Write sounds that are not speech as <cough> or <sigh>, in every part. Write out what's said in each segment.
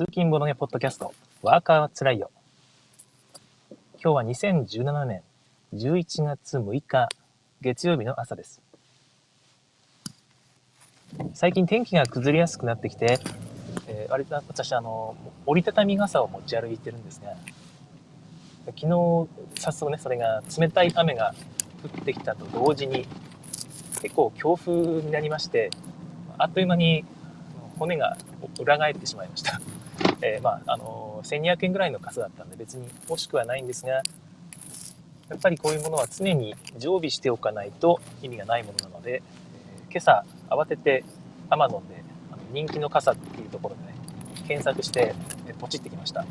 通勤ボロネポッドキャスト、ワーカーはつらいよ。今日は2017年11月6日、月曜日の朝です。最近天気が崩れやすくなってきて、えー、割と私、あの、折りたたみ傘を持ち歩いてるんですが、昨日、早速ね、それが冷たい雨が降ってきたと同時に、結構強風になりまして、あっという間に骨が裏返ってしまいました。えー、まあ、あの1200円ぐらいの傘だったんで別に欲しくはないんですが、やっぱりこういうものは常に常備しておかないと意味がないものなので、えー、今朝慌てて Amazon であの人気の傘っていうところでね、検索して、えポチってきました。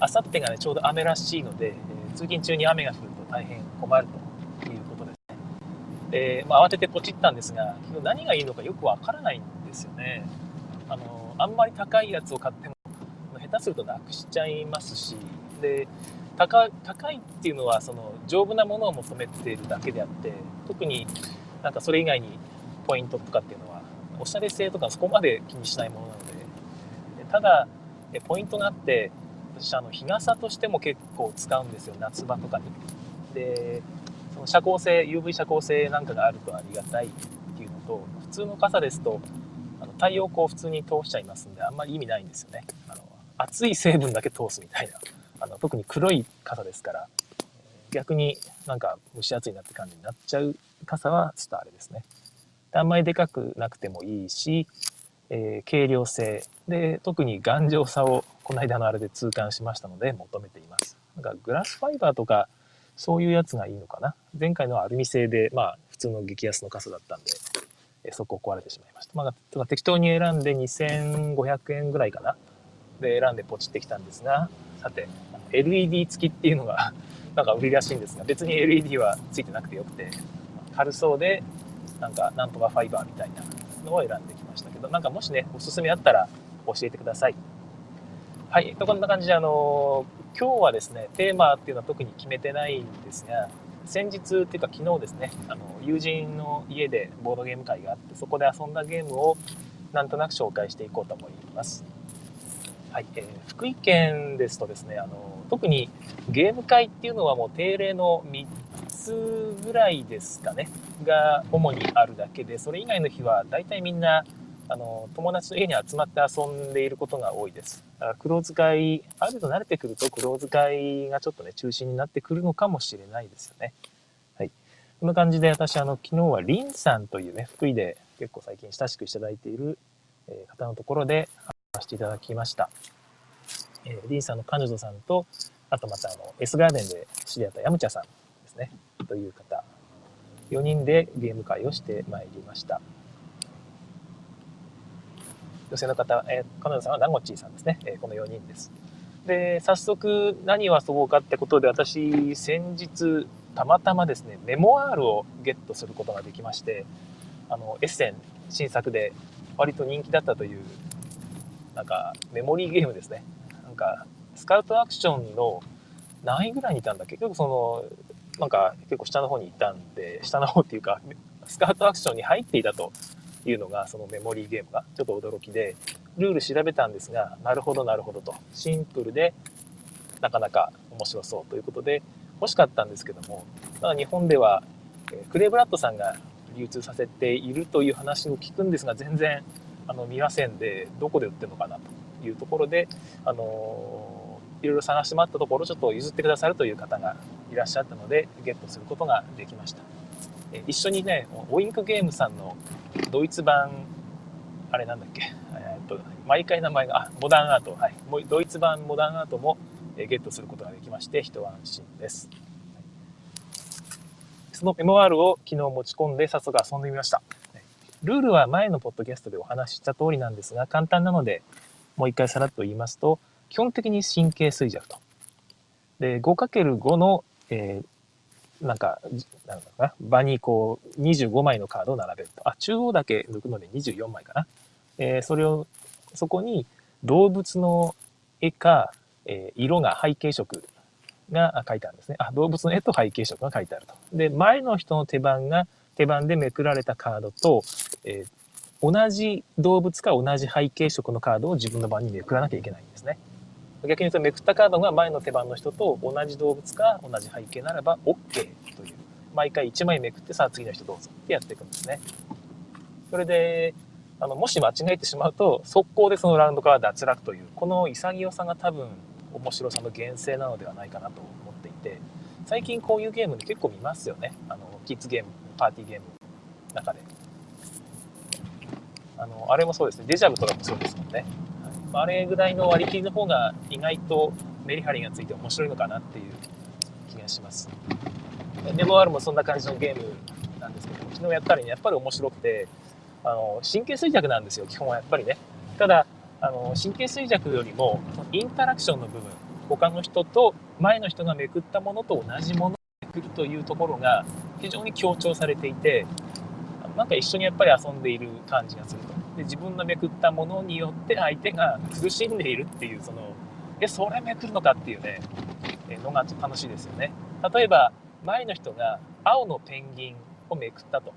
あさってがね、ちょうど雨らしいので、えー、通勤中に雨が降ると大変困るということですね。で、まあ、慌ててポチったんですが、結局何がいいのかよくわからないんですよね。あの、あんまり高いやつを買っても、下手するとなくしちゃいますし、で、高高いっていうのは、その、丈夫なものを求めているだけであって、特になんかそれ以外にポイントとかっていうのは、おしゃれ性とかそこまで気にしないものなので、ただ、ポイントがあって、私あの日傘としても結構使うんですよ夏場とかに。でその遮光性 UV 遮光性なんかがあるとありがたいっていうのと普通の傘ですと太陽光普通に通しちゃいますんであんまり意味ないんですよねあの熱い成分だけ通すみたいなあの特に黒い傘ですから逆になんか蒸し暑いなって感じになっちゃう傘はちょっとあれですねあんまりでかくなくてもいいし、えー、軽量性で特に頑丈さをこの間のあれで痛感しましたので求めています。なんかグラスファイバーとかそういうやつがいいのかな。前回のはアルミ製で、まあ普通の激安の傘だったんで、えそこ壊れてしまいました。まあ、適当に選んで2500円ぐらいかな。で選んでポチってきたんですが、さて、LED 付きっていうのが <laughs> なんか売りらしいんですが、別に LED は付いてなくてよくて、軽そうで、なんかなんとかファイバーみたいなのを選んできましたけど、なんかもしね、おすすめあったら教えてください。はい、とこんな感じで、あの、今日はですね、テーマっていうのは特に決めてないんですが、先日っていうか昨日ですね、あの、友人の家でボードゲーム会があって、そこで遊んだゲームをなんとなく紹介していこうと思います。はい、えー、福井県ですとですね、あの、特にゲーム会っていうのはもう定例の3つぐらいですかね、が主にあるだけで、それ以外の日は大体みんなあの友達の家に集まって遊んでいることが多いです。だから黒使い、ある程度慣れてくると黒使いがちょっとね、中心になってくるのかもしれないですよね。はい。こんな感じで私、あの、昨日はリンさんというね、福井で結構最近親しくいただいている方のところで話していただきました。えー、リンさんの彼女さんと、あとまたあの、S ガーデンで知り合ったヤムチャさんですね、という方、4人でゲーム会をしてまいりました。女性の方、えー、彼女さんはナゴチーさんですね、えー、この4人です。で、早速何を遊ぼうかってことで、私、先日、たまたまですね、メモアールをゲットすることができまして、あの、エッセン新作で割と人気だったという、なんか、メモリーゲームですね。なんか、スカウトアクションの何位ぐらいにいたんだっけ？結構その、なんか結構下の方にいたんで、下の方っていうか、スカウトアクションに入っていたというのがそのメモリーゲームがちょっと驚きでルール調べたんですがなるほどなるほどと。シンプルでなかなか面白そうということで欲しかったんですけどもただ日本ではクレイブラッドさんが流通させているという話を聞くんですが全然あの見ませんでどこで売ってるのかなというところであのいろいろ探してもらったところちょっと譲ってくださるという方がいらっしゃったのでゲットすることができました。一緒にねオインクゲームさんのドイツ版、あれなんだっけ、えー、っと、毎回名前が、あ、モダンアート、はい。ドイツ版モダンアートもゲットすることができまして、一安心です。その MR を昨日持ち込んで早速遊んでみました。ルールは前のポッドキャストでお話しした通りなんですが、簡単なので、もう一回さらっと言いますと、基本的に神経衰弱と。で、5×5 の、えー、なんか、なんだろうな、場にこう、25枚のカードを並べると。あ、中央だけ抜くので24枚かな。えー、それを、そこに動物の絵か、えー、色が背景色が書いてあるんですね。あ、動物の絵と背景色が書いてあると。で、前の人の手番が、手番でめくられたカードと、えー、同じ動物か同じ背景色のカードを自分の番にめくらなきゃいけないんですね。逆に言うとめくったカードが前の手番の人と同じ動物か同じ背景ならば OK という。毎回1枚めくってさあ次の人どうぞってやっていくんですね。それであのもし間違えてしまうと速攻でそのラウンドから脱落というこの潔さが多分面白さの源泉なのではないかなと思っていて最近こういうゲームで結構見ますよね。あのキッズゲームパーティーゲームの中で。あのあれもそうですね。デジャブとかもそうですもんね、あれぐらいの割り切りの方が意外とメリハリがついて面白いのかなっていう気がします。メモアールもそんな感じのゲームなんですけど昨日やったら、ね、やっぱり面白くてあの神経衰弱なんですよ基本はやっぱりね。ただあの神経衰弱よりもインタラクションの部分他の人と前の人がめくったものと同じものをめくるというところが非常に強調されていてなんか一緒にやっぱり遊んでいる感じがすると。で自分のめくったものによって相手が苦しんでいるっていうそのえそれめくるのかっていうねのが楽しいですよね。例えば前の人が青のペンギンをめくったと。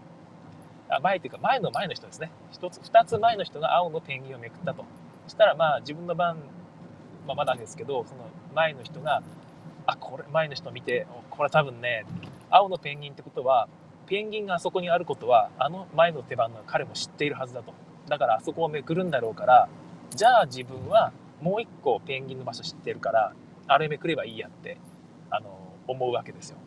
あ前っていうか前の前の人ですね。1つ2つ前の人が青のペンギンをめくったと。したらまあ自分の番、まあ、まだですけどその前の人があこれ前の人見てこれ多分ね青のペンギンってことはペンギンがあそこにあることはあの前の手番の彼も知っているはずだと。だからあそこをめくるんだろうからじゃあ自分はもう一個ペンギンの場所知ってるからあれめくればいいやってあの思うわけですよ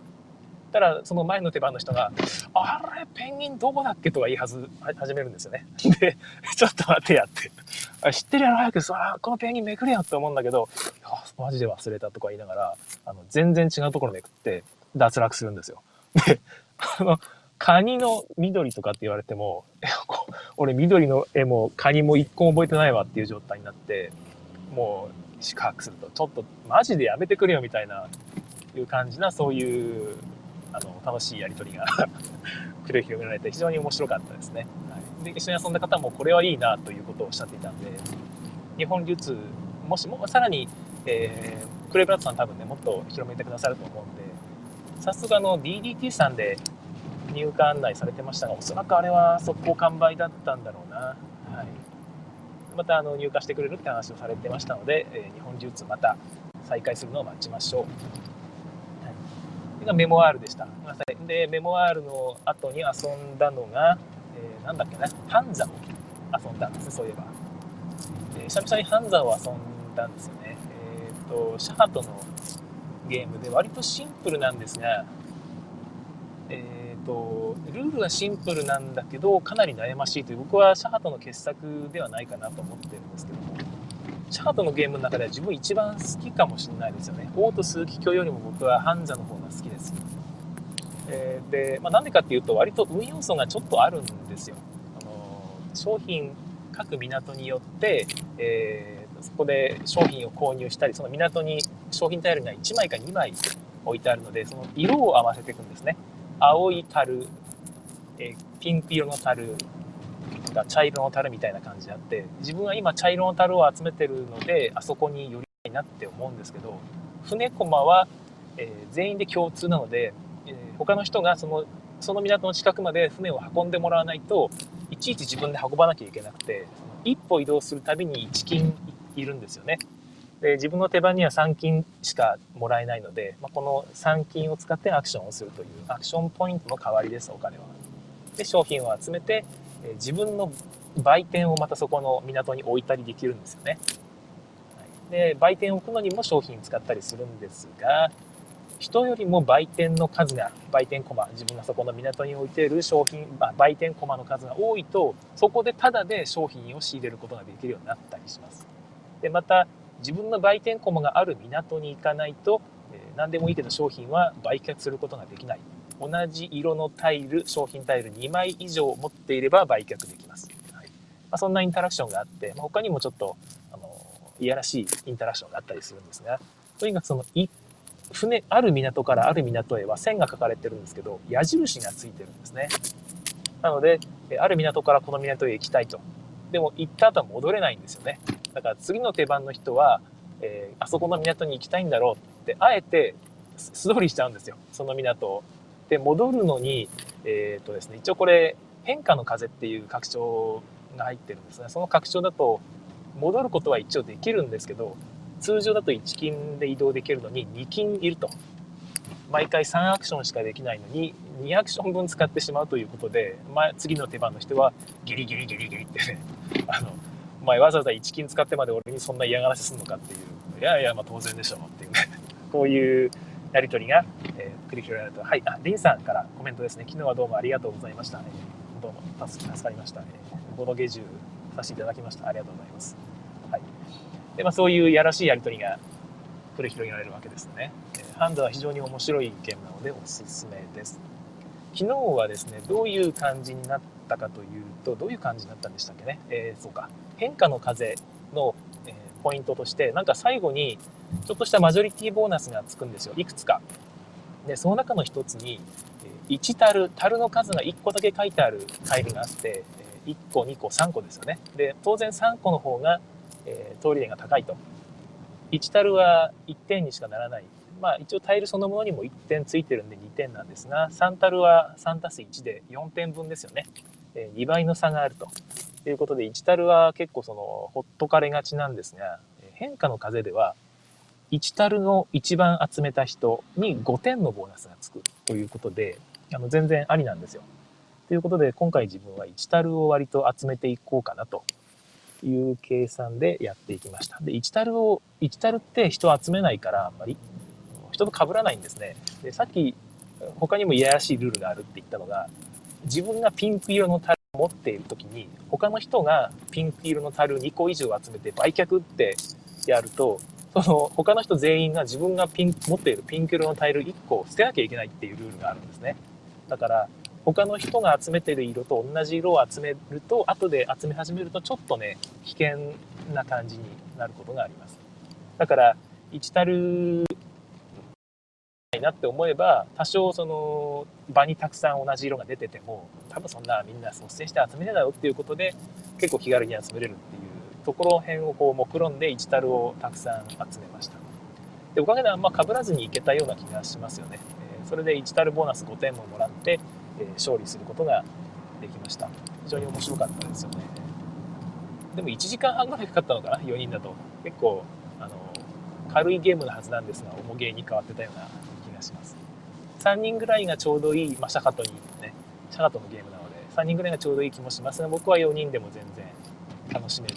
たらその前の手番の人が「あれペンギンどこだっけ?」とか言いはず始めるんですよね。で「ちょっと待ってや」って「知ってるやろ早くさこのペンギンめくれよ」って思うんだけど「あマジで忘れた」とか言いながらあの全然違うところめくって脱落するんですよ。であのカニの緑とかって言われても俺緑の絵もカニも一個も覚えてないわっていう状態になってもう四角すると。ちょっとマジでやめてくれよみたいないう感じなそういうあの楽しいやり取りが <laughs> 繰り広げられて非常に面白かったですね、はい、で一緒に遊んだ方もこれはいいなということをおっしゃっていたんで日本流通もしもさらに、えー、クレブラッドさん多分ねもっと広めてくださると思うんで早速あの DDT さんで入荷案内されてましたがおそらくあれは速攻完売だったんだろうな、はい、またあの入荷してくれるって話をされてましたので、えー、日本流通また再開するのを待ちましょうはいがメモアールでした。ごめんなさい。で、メモアールの後に遊んだのが、えー、なんだっけな、ハンザを遊んだんですそういえば。で久々にハンザを遊んだんですよね。えっ、ー、と、シャハトのゲームで割とシンプルなんですが、え、ー、と、ルールはシンプルなんだけど、かなり悩ましいという、僕はシャハトの傑作ではないかなと思ってるんですけども、チャートのゲームの中では自分一番好きかもしれないですよね。オート数奇鏡よりも僕はハンザの方が好きです。えー、で、まあ、なんでかっていうと割と運要素がちょっとあるんですよ。あの商品各港によって、えー、そこで商品を購入したりその港に商品タイルが1枚か2枚置いてあるのでその色を合わせていくんですね。青い樽、え、ピンク色の樽が茶色の樽みたいな感じであって自分は今茶色の樽を集めてるのであそこに寄りたいなって思うんですけど船駒は、えー、全員で共通なので、えー、他の人がそのその港の近くまで船を運んでもらわないといちいち自分で運ばなきゃいけなくて一歩移動するたびに1金いるんですよね。で自分の手番には3金しかもらえないので、まあ、この3金を使ってアクションをするというアクションポイントの代わりですお金は。で商品を集めてえ自分の売店をまたそこの港に置いたりできるんですよね。で売店を置くのにも商品使ったりするんですが人よりも売店の数が売店コマ自分がそこの港に置いている商品、まあ、売店コマの数が多いとそこでタダで商品を仕入れることができるようになったりします。でまた自分の売店コマがある港に行かないと、え、何でもいいけど商品は売却することができない。同じ色のタイル商品タイル2枚以上持っていれば売却できます、はい。まあ、そんなインタラクションがあって、まあ、他にもちょっとあのいやらしいインタラクションがあったりするんですがとにかくその船ある港からある港へは線が書かれてるんですけど矢印がついてるんですね。なのである港からこの港へ行きたいと。でも行った後は戻れないんですよね。だから次の手番の人は、えー、あそこの港に行きたいんだろうってあえて素通りしちゃうんですよ。その港を。で戻るのに、えーとですね、一応これ変化の風っていう拡張が入ってるんですね。その拡張だと戻ることは一応できるんですけど通常だと1金で移動できるのに2金いると。毎回3アクションしかできないのに2アクション分使ってしまうということで、まあ、次の手番の人はギリギリギリギリってねあのお前わざわざ1金使ってまで俺にそんな嫌がらせすんのかっていう。いやいやまあ当然でしょうっていう。ね <laughs> こういうやり取りが、えー、繰り広げられた。はいあリンさんからコメントですね。昨日はどうもありがとうございました、えー、どうも助かりました、えー、ボドゲジュさせていただきました。ありがとうございます。はい。でまあ、そういうやらしいやり取りが繰り広げられるわけですね。え。ハンドは非常に面白いゲームなのでおすすめです。昨日はですね、どういう感じになったかというと、どういう感じになったんでしたっけね？えー、そうか。変化の風の、え、ポイントとして、なんか最後にちょっとしたマジョリティボーナスがつくんですよ。いくつか。で、その中の一つに、1タル、タルの数が1個だけ書いてあるタイルがあって、1個、2個、3個ですよね。で、当然3個の方が、え、通り点が高いと。1タルは1点にしかならない。まあ一応タイルそのものにも1点ついてるんで2点なんですが、3タルは3 1で4点分ですよね。2倍の差があるとということで、1タルは結構そのほっとかれがちなんですが、変化の風では、1タルの一番集めた人に5点のボーナスがつくということで、あの全然ありなんですよ。ということで、今回自分は1タルを割と集めていこうかなという計算でやっていきました。で、1タルを、1タルって人を集めないからあんまり人と被らないんですね。で、さっき他にもいやらしいルールがあるって言ったのが、自分がピンク色のタル持っている時に、他の人がピンク色のタル2個以上集めて売却ってやると、その他の人全員が自分がピン持っているピンク色のタイル1個捨てなきゃいけないっていうルールがあるんですね。だから、他の人が集めてる色と同じ色を集めると後で集め始めるとちょっとね危険な感じになることがありますだから1タルなって思えば多少その場にたくさん同じ色が出てても多分そんなみんな率先して集めねえだろっていうことで結構気軽に集めれるっていうところ辺をこう目論んで1タルをたくさん集めました。でおかげであんま被らずにいけたような気がしますよね。それで1タルボーナス5点ももらってえ勝利することができました。非常に面白かったですよね。でも1時間半ぐらいかかったのかな？4人だと。結構あの軽いゲームのはずなんですが重ゲーに変わってたようなします。3人ぐらいがちょうどいい、まあ、シャカトにね。シャカトのゲームなので3人ぐらいがちょうどいい気もしますが僕は4人でも全然楽しめる。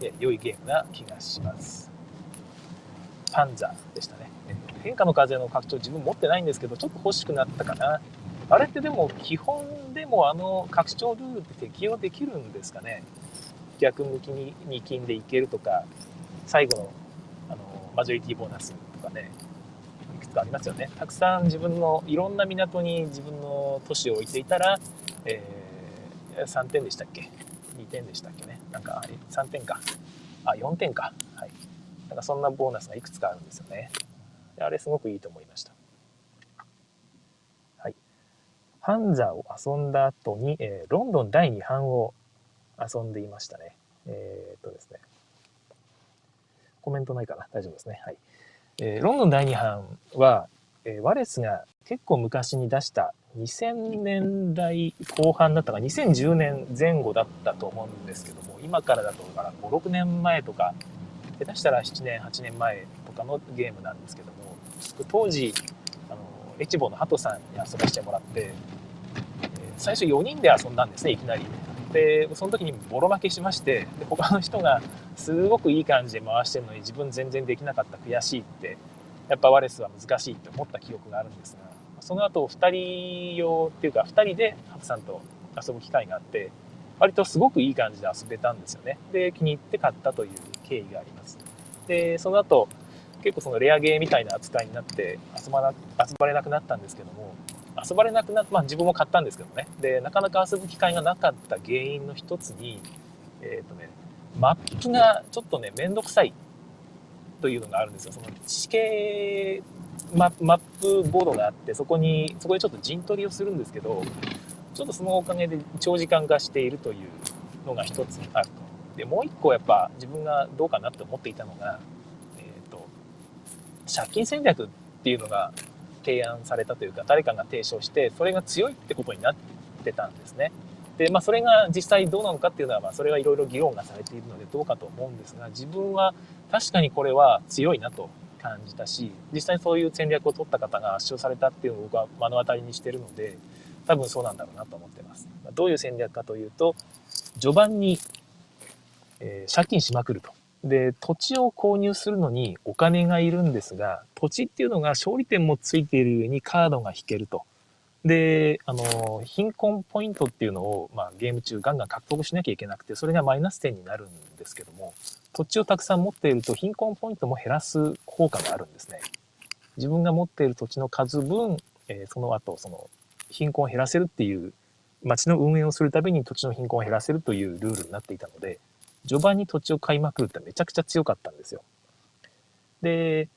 で良いゲームな気がします。パンザでしたね。変化の風の拡張自分持ってないんですけどちょっと欲しくなったかな。あれってでも基本でもあの拡張ルールって適用できるんですかね。逆向きに2金でいけるとか最後のあのマジョリティボーナスとかね。くつかありますよね。たくさん自分のいろんな港に自分の都市を置いていたら、えー、3点でしたっけ？2点でしたっけね？なんか3点か。あ4点か。はい。なんかそんなボーナスがいくつかあるんですよね。あれすごくいいと思いました。はい。ハンザを遊んだ後に、えー、ロンドン第2版を遊んでいましたね。えー、っとですね。コメントないかな？大丈夫ですね。はい。えー、ロンドン第2版は、えー、ワレスが結構昔に出した2000年代後半だったか2010年前後だったと思うんですけども今からだとから56年前とか下手したら7年8年前とかのゲームなんですけども当時エチボのハトさんに遊ばせてもらって、え最初4人で遊んだんですねいきなり。でその時にボロ負けしましてで他の人がすごくいい感じで回してるのに自分全然できなかった悔しいってやっぱワレスは難しいって思った記憶があるんですがその後2人用っていうか2人でハトさんと遊ぶ機会があって割とすごくいい感じで遊べたんですよね。で気に入って買ったという経緯があります。でその後結構そのレアゲーみたいな扱いになって遊ばな遊ばれなくなったんですけども遊ばれなくなって、まあ、自分も買ったんですけどね。でなかなか遊ぶ機会がなかった原因の一つにえっ、ー、とねマップがちょっとね面倒くさいというのがあるんですよ。その地形ママップボードがあってそこにそこでちょっと陣取りをするんですけどちょっとそのおかげで長時間化しているというのが一つあると。でもう一個やっぱ自分がどうかなって思っていたのがえっと借金戦略っていうのが提案されたというか誰かが提唱してそれが強いってことになってたんですね。で、まあ、それが実際どうなのかっていうのは、まあ、それはいろいろ議論がされているのでどうかと思うんですが、自分は確かにこれは強いなと感じたし、実際そういう戦略を取った方が圧勝されたっていうのを僕は目の当たりにしてるので、多分そうなんだろうなと思ってます。どういう戦略かというと、序盤に、えー、借金しまくると。で、土地を購入するのにお金がいるんですが、土地っていうのが勝利点もついている上にカードが引けると。で、あの、貧困ポイントっていうのを、まあ、ゲーム中ガンガン獲得しなきゃいけなくて、それがマイナス点になるんですけども、土地をたくさん持っていると貧困ポイントも減らす効果があるんですね。自分が持っている土地の数分、えー、その後、その、貧困を減らせるっていう、町の運営をするたびに土地の貧困を減らせるというルールになっていたので、序盤に土地を買いまくるってめちゃくちゃ強かったんですよ。で、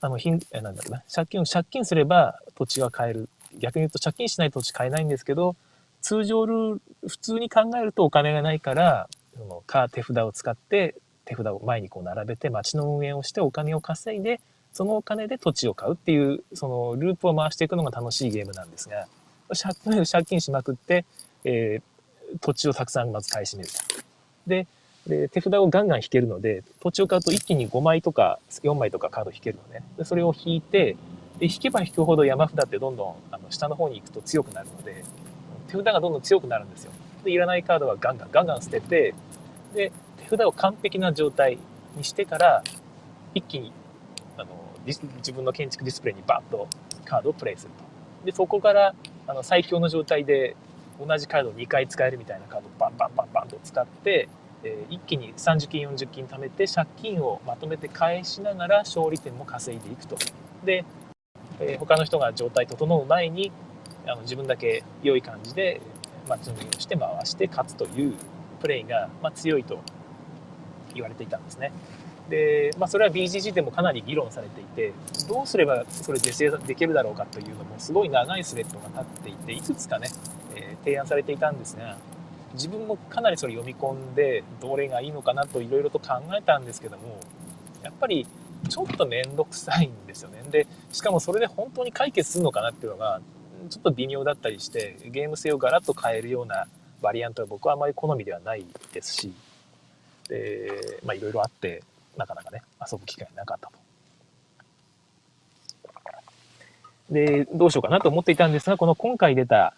あの、貧、なんだろうな、借金を借金すれば土地は買える。逆に言うと借金しない土地買えないんですけど、通常ルール、普通に考えるとお金がないから、そのカー手札を使って手札を前にこう並べて町の運営をしてお金を稼いで、そのお金で土地を買うっていう、そのループを回していくのが楽しいゲームなんですが、借金借金しまくって、えー、土地をたくさんまず買い占めると。で、で手札をガンガン引けるので、土地を買うと一気に5枚とか4枚とかカード引けるのね。でそれを引いて、で引けば引くほど山札ってどんどんあの下の方に行くと強くなるので、手札がどんどん強くなるんですよ。で、いらないカードはガンガンガンガン捨てて、で、手札を完璧な状態にしてから、一気に、あの、自分の建築ディスプレイにバッとカードをプレイすると。で、そこから、あの、最強の状態で同じカードを2回使えるみたいなカードをバンバンバンバンと使って、えー、一気に30金40金貯めて借金をまとめて返しながら勝利点も稼いでいくと。で、えー、他の人が状態整う前にあの自分だけ良い感じで、まあ、準備をして回して勝つというプレイが、まあ、強いと言われていたんですね。で、まあ、それは BGG でもかなり議論されていてどうすればそれ是正できるだろうかというのもすごい長いスレッドが立っていていくつかね、提案されていたんですが自分もかなりそれ読み込んでどれがいいのかなといろいろと考えたんですけどもやっぱりちょっと面倒くさいんですよねでしかもそれで本当に解決するのかなっていうのがちょっと微妙だったりしてゲーム性をガラッと変えるようなバリアントは僕はあまり好みではないですしでまあいろいろあってなかなかね遊ぶ機会なかったと。でどうしようかなと思っていたんですがこの今回出た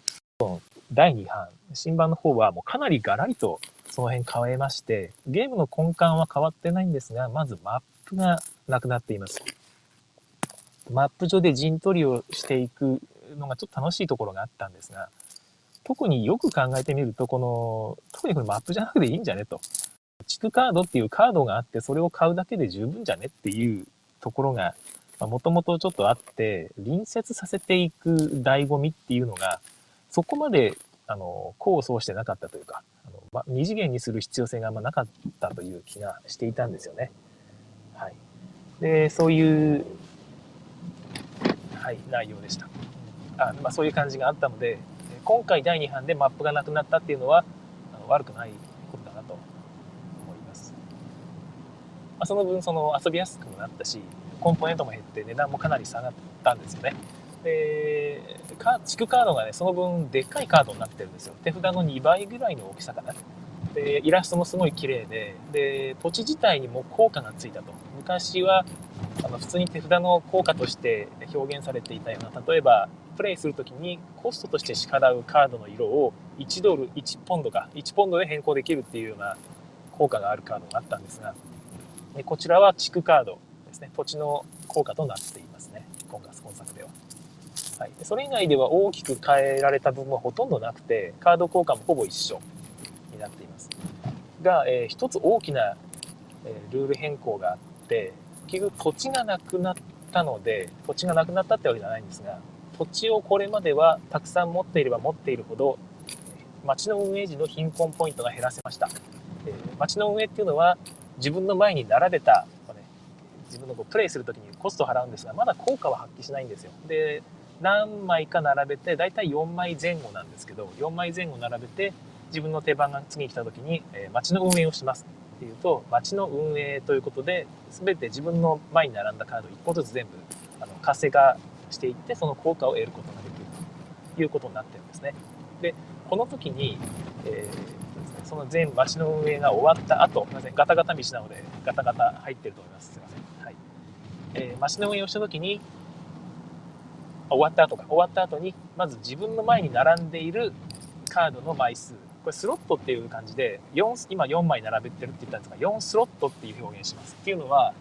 第2版新版の方はもうかなりガラリとその辺変えましてゲームの根幹は変わってないんですがまずマップがなくなっています。マップ上で陣取りをしていくのがちょっと楽しいところがあったんですが、特によく考えてみると、この、特にこれマップじゃなくていいんじゃねと。地区カードっていうカードがあって、それを買うだけで十分じゃねっていうところが、もともとちょっとあって、隣接させていく醍醐味っていうのが、そこまで、あの、功を奏してなかったというか、あのま、二次元にする必要性があんまなかったという気がしていたんですよね。はい。で、そういう、はい、内容でした。あまあ、そういう感じがあったので、今回第2版でマップがなくなったっていうのはあの悪くないことだなと思います。まあ、その分その遊びやすくもなったし、コンポーネントも減って値段もかなり下がったんですよね。で、地区カードがね、その分でっかいカードになってるんですよ。手札の2倍ぐらいの大きさかな。で、イラストもすごい綺麗で、で、土地自体にも効果がついたと。昔はあの普通に手札の効果として表現されていたような、例えばプレイする時にコストとして支払うカードの色を1ドル1ポンドか1ポンドで変更できるっていうような効果があるカードがあったんですがこちらは地区カードですね土地の効果となっていますね、はい、それ以外では大きく変えられた部分はほとんどなくてカード効果もほぼ一緒になっています。が、えー、一つ大きな、え、ルール変更があって結局土地がなくなったので土地がなくなったってわけじゃないんですが土地をこれまではたくさん持っていれば持っているほど町の運営時の貧困ポイントが減らせました、えー、町の運営っていうのは自分の前に並べた、自分のこうプレイする時にコストを払うんですがまだ効果は発揮しないんですよ。で何枚か並べて大体4枚前後なんですけど4枚前後並べて自分の手番が次に来た時に、えー、町の運営をしますっていうと町の運営ということで全て自分の前に並んだカード1個ずつ全部あの活性化していってその効果を得ることができるということになってるんですね。でこの時に、えー、その全町の運営が終わった後すみませんガタガタ道なのでガタガタ入ってると思います。すいません、はい。えー、町の運営をした時に終わった後か。終わった後にまず自分の前に並んでいるカードの枚数。これスロットっていう感じで4今4枚並べてるって言ったんですが4スロットっていう表現します。っていうのは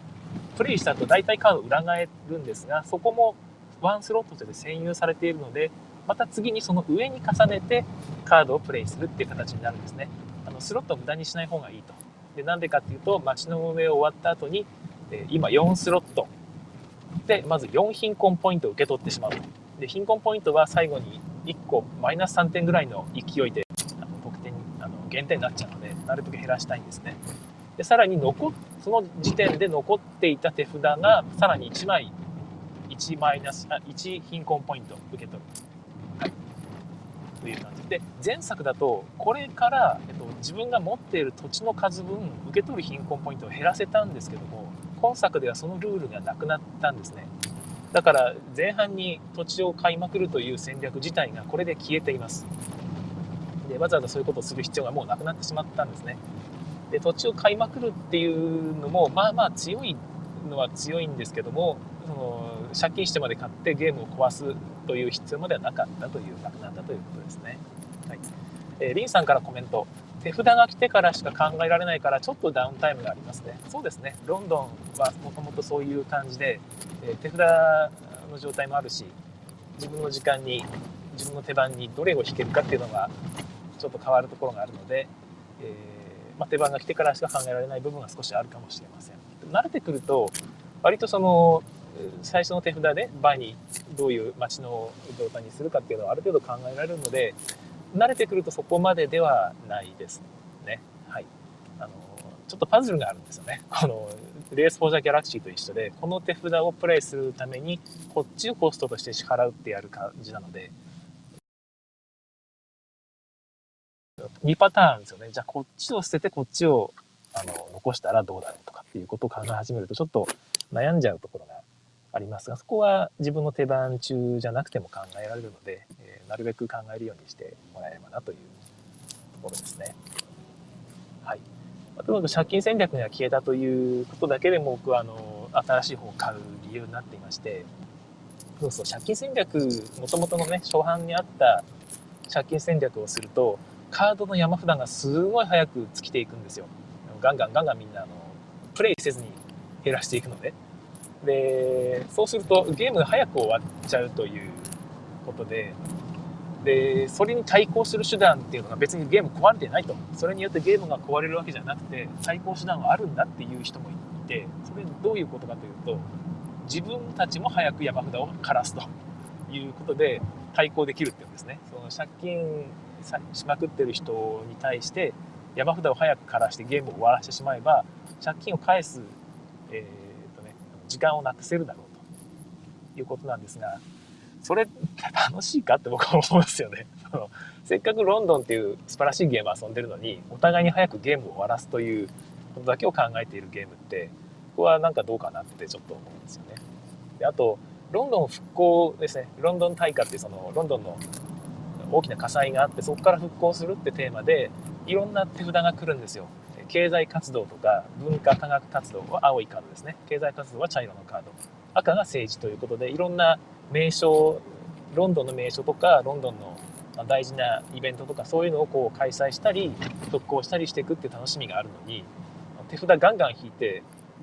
プレイした後大体カード裏返るんですがそこも1スロットとして占有されているのでまた次にその上に重ねてカードをプレイするっていう形になるんですね。あのスロットを無駄にしない方がいいと。でなんでかっていうと街の運営終わった後に、え今4スロット。でまず4貧困ポイントを受け取ってしまう。で貧困ポイントは最後に1個マイナス3点ぐらいの勢いであの得点にあの減点になっちゃうのでなるべく減らしたいんですね。でさらに残その時点で残っていた手札がさらに1枚1マイナスあ1貧困ポイント受け取る、という感じで前作だとこれから、えっと、自分が持っている土地の数分受け取る貧困ポイントを減らせたんですけども今作ではそのルールがなくなったんですね。だから前半に土地を買いまくるという戦略自体がこれで消えています。でわざわざそういうことをする必要がもうなくなってしまったんですね。で土地を買いまくるっていうのもまあまあ強いのは強いんですけどもその借金してまで買ってゲームを壊すという必要まではなかったというなくなったということですね。はい。えー、リンさんからコメント。手札が来てからしか考えられないからちょっとダウンタイムがありますね。そうですね。ロンドンはもともとそういう感じで、え、手札の状態もあるし、自分の時間に、自分の手番にどれを引けるかっていうのがちょっと変わるところがあるので、えー、まあ、手番が来てからしか考えられない部分が少しあるかもしれません。慣れてくると、割とその、最初の手札で場にどういう街の状態にするかっていうのはある程度考えられるので、慣れてくるとそこまでではないですね。はい。あの、ちょっとパズルがあるんですよね。この、レース・フォー・ザ・ギャラクシーと一緒で、この手札をプレイするために、こっちをコストとして支払うってやる感じなので、2パターンですよね。じゃあこっちを捨ててこっちをあの残したらどうだろうとかっていうことを考え始めるとちょっと悩んじゃうところがありますが、そこは自分の手番中じゃなくても考えられるので、なるべく考えるようにしてもらえればなというところですね。はい。あとにかく借金戦略が消えたということだけでも僕はあの新しい方を買う理由になっていまして、そうそう、借金戦略、もともとのね、初版にあった借金戦略をすると、カードの山札がすごい早く尽きていくんですよ。ガンガンガンガンみんなあのプレイせずに減らしていくので。で、そうするとゲームが早く終わっちゃうということで、で、それに対抗する手段っていうのが別にゲーム壊れてないと。それによってゲームが壊れるわけじゃなくて、対抗手段はあるんだっていう人もいて、それどういうことかというと、自分たちも早く山札を枯らすということで対抗できるっていうんですね。その借金しまくってる人に対して山札を早く枯らしてゲームを終わらせてしまえば借金を返す、えー時間をなくせるだろうということなんですが、それ楽しいかって僕は思うんですよね。そ <laughs> のせっかくロンドンっていう素晴らしいゲームを遊んでるのに、お互いに早くゲームを終わらすということだけを考えているゲームって、ここはなんかどうかなってちょっと思うんですよね。であと、ロンドン復興ですね。ロンドン大火ってそのロンドンの大きな火災があって、そこから復興するってテーマで、いろんな手札が来るんですよ。経済活動とか文化科学活動は青いカードですね。経済活動は茶色のカード。赤が政治ということで、いろんな名称、ロンドンの名所とか、ロンドンの大事なイベントとか、そういうのをこう開催したり、特攻したりしていくって楽しみがあるのに、手札ガンガン引いて、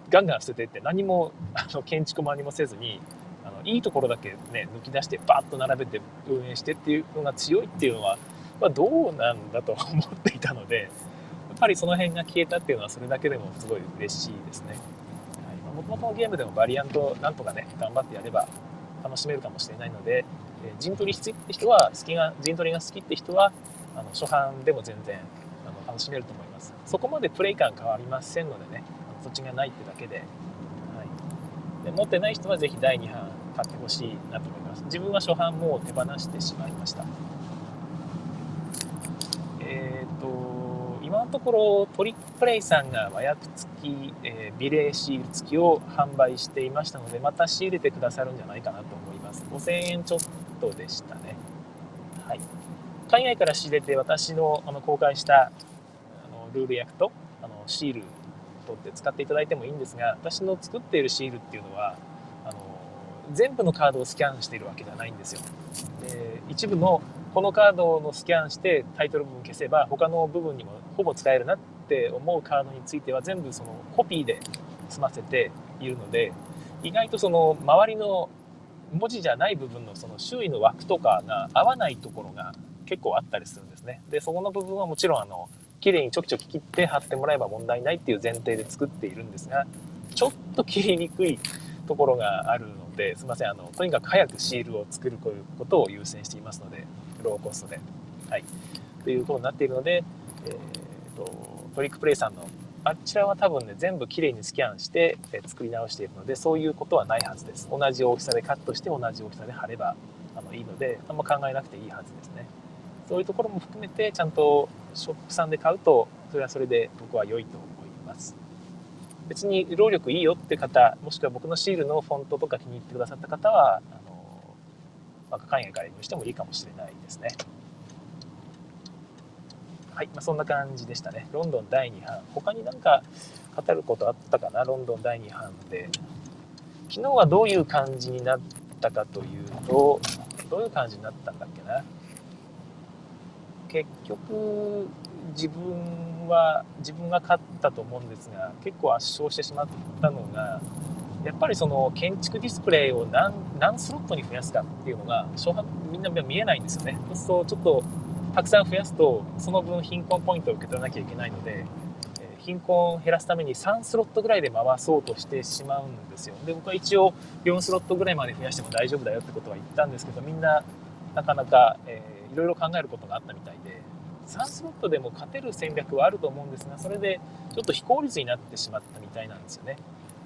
ガンガン捨ててって何も、あの、建築も何もせずに、あの、いいところだけね、抜き出してバッと並べて運営してっていうのが強いっていうのは、まあ、どうなんだと思っていたので、ぱりその辺が消えたっていうのはそれだけでもすごい嬉しいですね。もともとのゲームでもバリアントなんとかね、頑張ってやれば楽しめるかもしれないので、え陣取りきって人は、好きが、陣取りが好きって人は、あの初版でも全然あの楽しめると思います。そこまでプレイ感変わりませんのでね、そっちがないってだけで、はい、で持ってない人はぜひ第2版買ってほしいなと思います。自分は初版もう手放してしまいました。えっ、と、今のところトリックプレイさんが和訳付き、えー、ビレーシール付きを販売していましたのでまた仕入れてくださるんじゃないかなと思います。5000円ちょっとでしたね。はい。海外から仕入れて私のあの公開したあのルール役とあのシール取って使っていただいてもいいんですが私の作っているシールっていうのはあの全部のカードをスキャンしているわけじゃないんですよ。で一部のこのカードのスキャンしてタイトル部分消せば他の部分にもほぼ使えるなって思うカードについては全部そのコピーで済ませているので意外とその周りの文字じゃない部分のその周囲の枠とかが合わないところが結構あったりするんですね。でそこの部分はもちろんあの綺麗にちょきちょき切って貼ってもらえば問題ないっていう前提で作っているんですがちょっと切りにくいところがあるのですいませんあのとにかく早くシールを作ることを優先していますのでローコストで。はい、ということになっているので、えーと、トリックプレイさんのあちらは多分ね全部きれいにスキャンして、え作り直しているのでそういうことはないはずです。同じ大きさでカットして同じ大きさで貼ればあのいいのであんま考えなくていいはずですね。そういうところも含めてちゃんとショップさんで買うとそれはそれで僕は良いと思います。別に労力いいよって方もしくは僕のシールのフォントとか気に入ってくださった方はあの、まあ、海外から輸入してもいいかもしれないですね。はい、まあ、そんな感じでしたね。ロンドン第2版。他になんか語ることあったかな、ロンドン第2版で。昨日はどういう感じになったかというと、どういう感じになったんだっけな？結局、自分は、自分が勝ったと思うんですが、結構圧勝してしまったのが、やっぱりその建築ディスプレイを何何スロットに増やすかっていうのが、みんな見えないんですよね。そうするとちょっとたくさん増やすとその分貧困ポイントを受け取らなきゃいけないので、え貧困を減らすために3スロットぐらいで回そうとしてしまうんですよ。で僕は一応4スロットぐらいまで増やしても大丈夫だよってことは言ったんですけどみんななかなか、えー、いろいろ考えることがあったみたいで3スロットでも勝てる戦略はあると思うんですがそれでちょっと非効率になってしまったみたいなんですよね。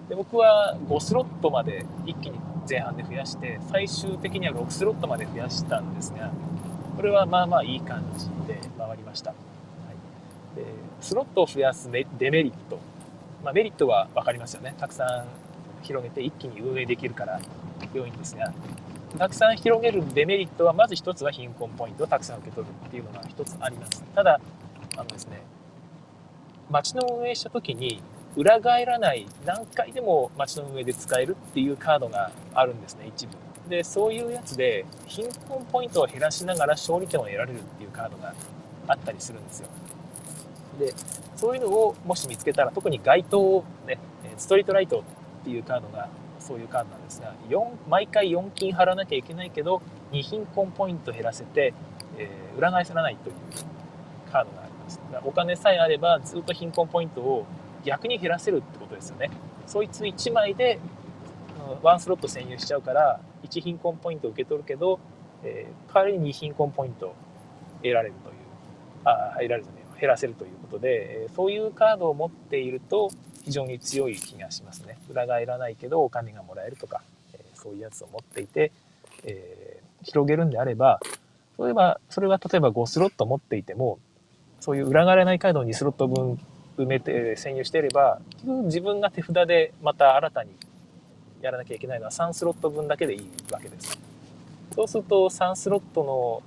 で僕は5スロットまで一気に前半で増やして最終的には6スロットまで増やしたんですがこれはまあまあいい感じで回りました。はい、でスロットを増やすデメリット、まあ、メリットは分かりますよね。たくさん広げて一気に運営できるから良いんですが、たくさん広げるデメリットは、まず1つは貧困ポイントをたくさん受け取るっていうのが1つあります。ただ、あのですね、街の運営した時に裏返らない何回でも街の運営で使えるっていうカードがあるんですね、一部。でそういうやつで貧困ポイントを減らしながら勝利点を得られるっていうカードがあったりするんですよ。でそういうのをもし見つけたら特に街灯をねストリートライトっていうカードがそういうカードなんですが4毎回4金払わなきゃいけないけど2貧困ポイント減らせて、えー、裏返さないというカードがあります。だからお金さえあればずっと貧困ポイントを逆に減らせるってことですよね。そいつ1枚でワンスロット占有しちゃうから1貧困ポイントを受け取るけど、えー、代わりに2貧困ポイント得られるというあ得られるね減らせるということで、えそういうカードを持っていると非常に強い気がしますね。裏返らないけどお金がもらえるとか、え、そういうやつを持っていて、えー、広げるんであれば例えばそれは例えば5スロット持っていてもそういう裏返らないカードを2スロット分埋めて占有していれば自分が手札でまた新たにやらなきゃいけないのは3スロット分だけでいいわけです。そうすると3スロットの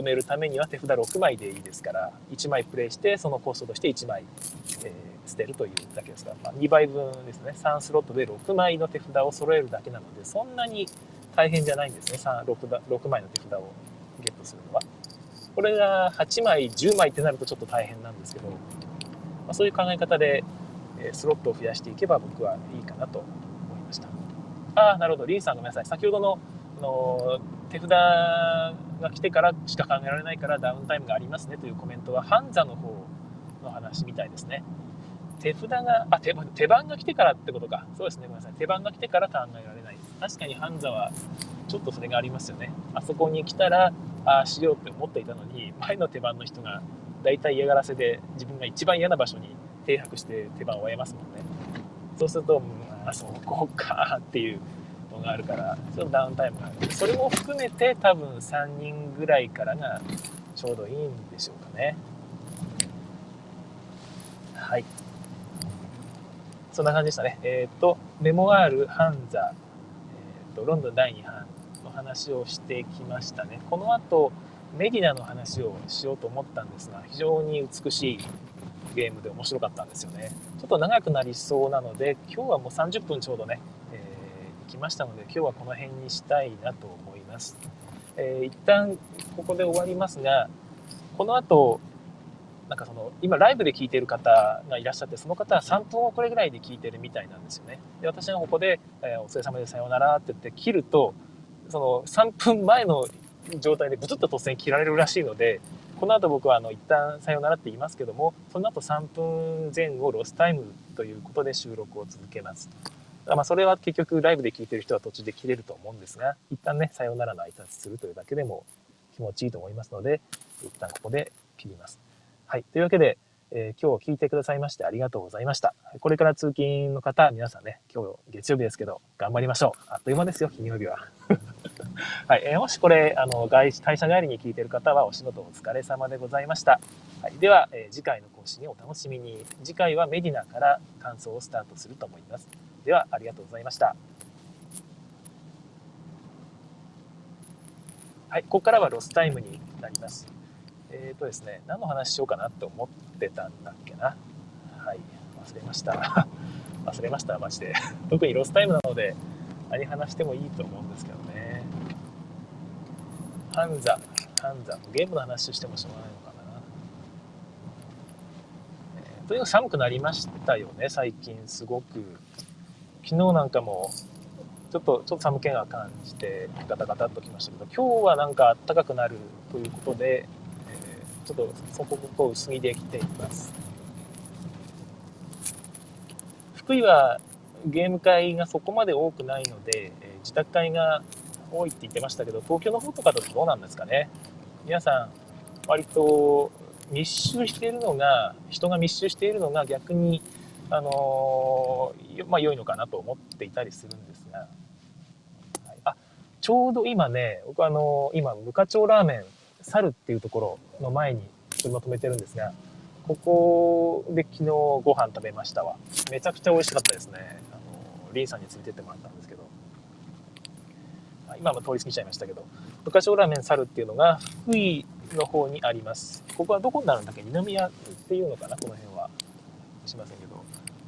埋めるためには手札6枚でいいですから1枚プレイしてそのコストとして1枚、えー、捨てるというだけですから、まあ、2倍分ですね3スロットで6枚の手札を揃えるだけなのでそんなに大変じゃないんですね 6, 6枚の手札をゲットするのは。これが8枚10枚ってなるとちょっと大変なんですけど、まあ、そういう考え方でスロットを増やしていけば僕はいいかなとました。ああなるほど。リンさんごめんなさい。先ほどのの手札が来てからしか考えられないからダウンタイムがありますねというコメントはハンザの方の話みたいですね。手札があ手手番が来てからってことか。そうですねごめんなさい。手番が来てから考えられない。確かにハンザはちょっとそれがありますよね。あそこに来たらああしようって思っていたのに前の手番の人が大体嫌がらせで自分が一番嫌な場所に停泊して手番を終えますもんね。そうするとうんあそこかっていうのがあるからちょっとダウンタイムがあるそれも含めて多分3人ぐらいからがちょうどいいんでしょうかね。はい。そんな感じでしたね。えっ、ー、とメモワールハンザ、えーと、ロンドン第2版の話をしてきましたね。この後メディナの話をしようと思ったんですが、非常に美しいゲームで面白かったんですよね。ちょっと長くなりそうなので、今日はもう30分ちょうどね、えー、来ましたので、今日はこの辺にしたいなと思います。えー、一旦ここで終わりますが、この後、なんかその、今ライブで聞いてる方がいらっしゃって、その方は3分遅れぐらいで聞いてるみたいなんですよね。で、私がここで、えー、お疲れ様でさようならって言って切ると、その3分前の状態でブツッと突然切られるらしいので、この後僕はあの一旦さよならって言いますけども、その後3分前後ロスタイムということで収録を続けます。まあそれは結局ライブで聞いてる人は途中で切れると思うんですが、一旦ね、さよならの挨拶するというだけでも気持ちいいと思いますので、一旦ここで切ります。はい。というわけで、えー、今日聞いてくださいましてありがとうございました。これから通勤の方、皆さんね、今日月曜日ですけど、頑張りましょう。あっという間ですよ、金曜日は。<laughs> はい。えー、もしこれ、あの、外、会社帰りに聞いてる方はお仕事お疲れ様でございました。はい。では、えー、次回の更新をお楽しみに。次回はメディナから感想をスタートすると思います。では、ありがとうございました。はい。ここからはロスタイムになります。えっ、ー、とですね、何の話しようかなって思ってたんだっけな。はい、忘れました。<laughs> 忘れました、マジで。<laughs> 特にロスタイムなので、何話してもいいと思うんですけどね。ハンザ、ハンザ、ゲームの話してもしょうがないのかな。えー、とにかく寒くなりましたよね、最近すごく。昨日なんかも、ちょっと、ちょっと寒気が感じて、ガタガタっときましたけど、今日はなんか暖かくなるということで、ちょっとそこここ薄着で来ています。福井はゲーム会がそこまで多くないので、えー、自宅会が多いって言ってましたけど東京の方とかだとどうなんですかね。皆さん割と密集しているのが人が密集しているのが逆にあのー、まあ良いのかなと思っていたりするんですが、はい、あちょうど今ね僕あのー、今無課長ラーメン猿っていうところの前に車止めてるんですが、ここで昨日ご飯食べましたわ。めちゃくちゃ美味しかったですね。あの、リンさんに連れてってもらったんですけど。今も通り過ぎちゃいましたけど、昔ラーメン猿っていうのが福井の方にあります。ここはどこになるんだっけ二宮っていうのかなこの辺は。しませんけど。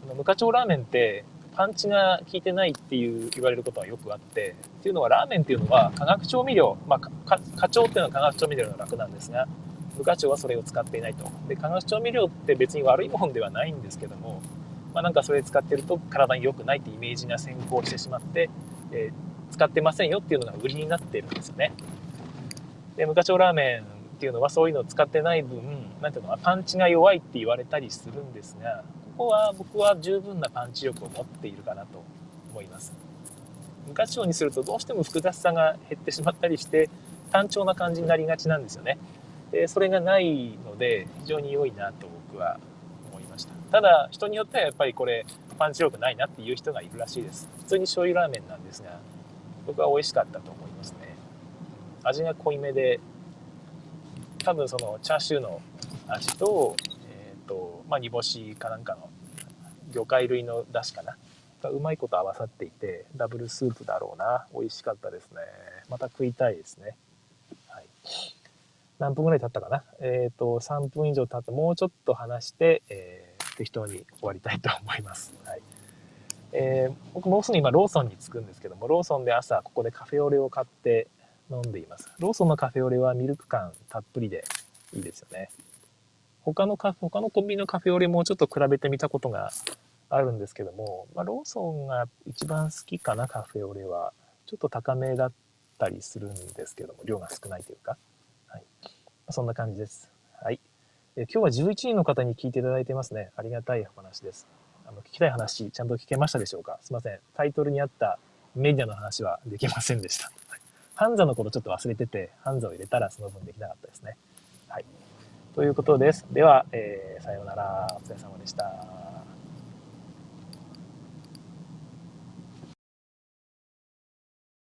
あの無課長ラーメンってパンチが効いてないっていう言われることはよくあって、っていうのはラーメンっていうのは化学調味料、まあ、課長っていうのは化学調味料の楽なんですが、部課長はそれを使っていないと。で、化学調味料って別に悪いもんではないんですけども、まあ、なんかそれ使ってると体に良くないってイメージが先行してしまって、えー、使ってませんよっていうのが売りになってるんですよね。で、無課長ラーメンっていうのはそういうのを使ってない分、なんていうのパンチが弱いって言われたりするんですが、こは僕は十分なパンチ力を持っているかなと思います。無課長にするとどうしても複雑さが減ってしまったりして単調な感じになりがちなんですよね。でそれがないので非常に良いなと僕は思いましたただ人によってはやっぱりこれパンチ力ないなっていう人がいるらしいです普通に醤油ラーメンなんですが僕は美味しかったと思いますね味が濃いめで多分そのチャーシューの味とえっ、ー、とまあ煮干しかなんかの魚介類の出汁かな。がうまいこと合わさっていてダブルスープだろうな。美味しかったですね。また食いたいですね。はい。何分ぐらい経ったかな？えっ、ー、と3分以上経ってもうちょっと話して、えー、適当に終わりたいと思います。はい。えー、僕もうすぐ今ローソンに着くんですけどもローソンで朝ここでカフェオレを買って飲んでいます。ローソンのカフェオレはミルク感たっぷりでいいですよね。他のカ他のコンビニのカフェオレもちょっと比べてみたことがあるんですけども、まあ、ローソンが一番好きかな、カフェオレは。ちょっと高めだったりするんですけども、量が少ないというか。はい。そんな感じです。はい。え今日は11人の方に聞いていただいてますね。ありがたいお話です。あの聞きたい話、ちゃんと聞けましたでしょうか？すいません。タイトルにあったメディアの話はできませんでした。ハンザのことちょっと忘れてて、ハンザを入れたらその分できなかったですね。はい。ということです。では、えー、さようなら。お疲れ様でした。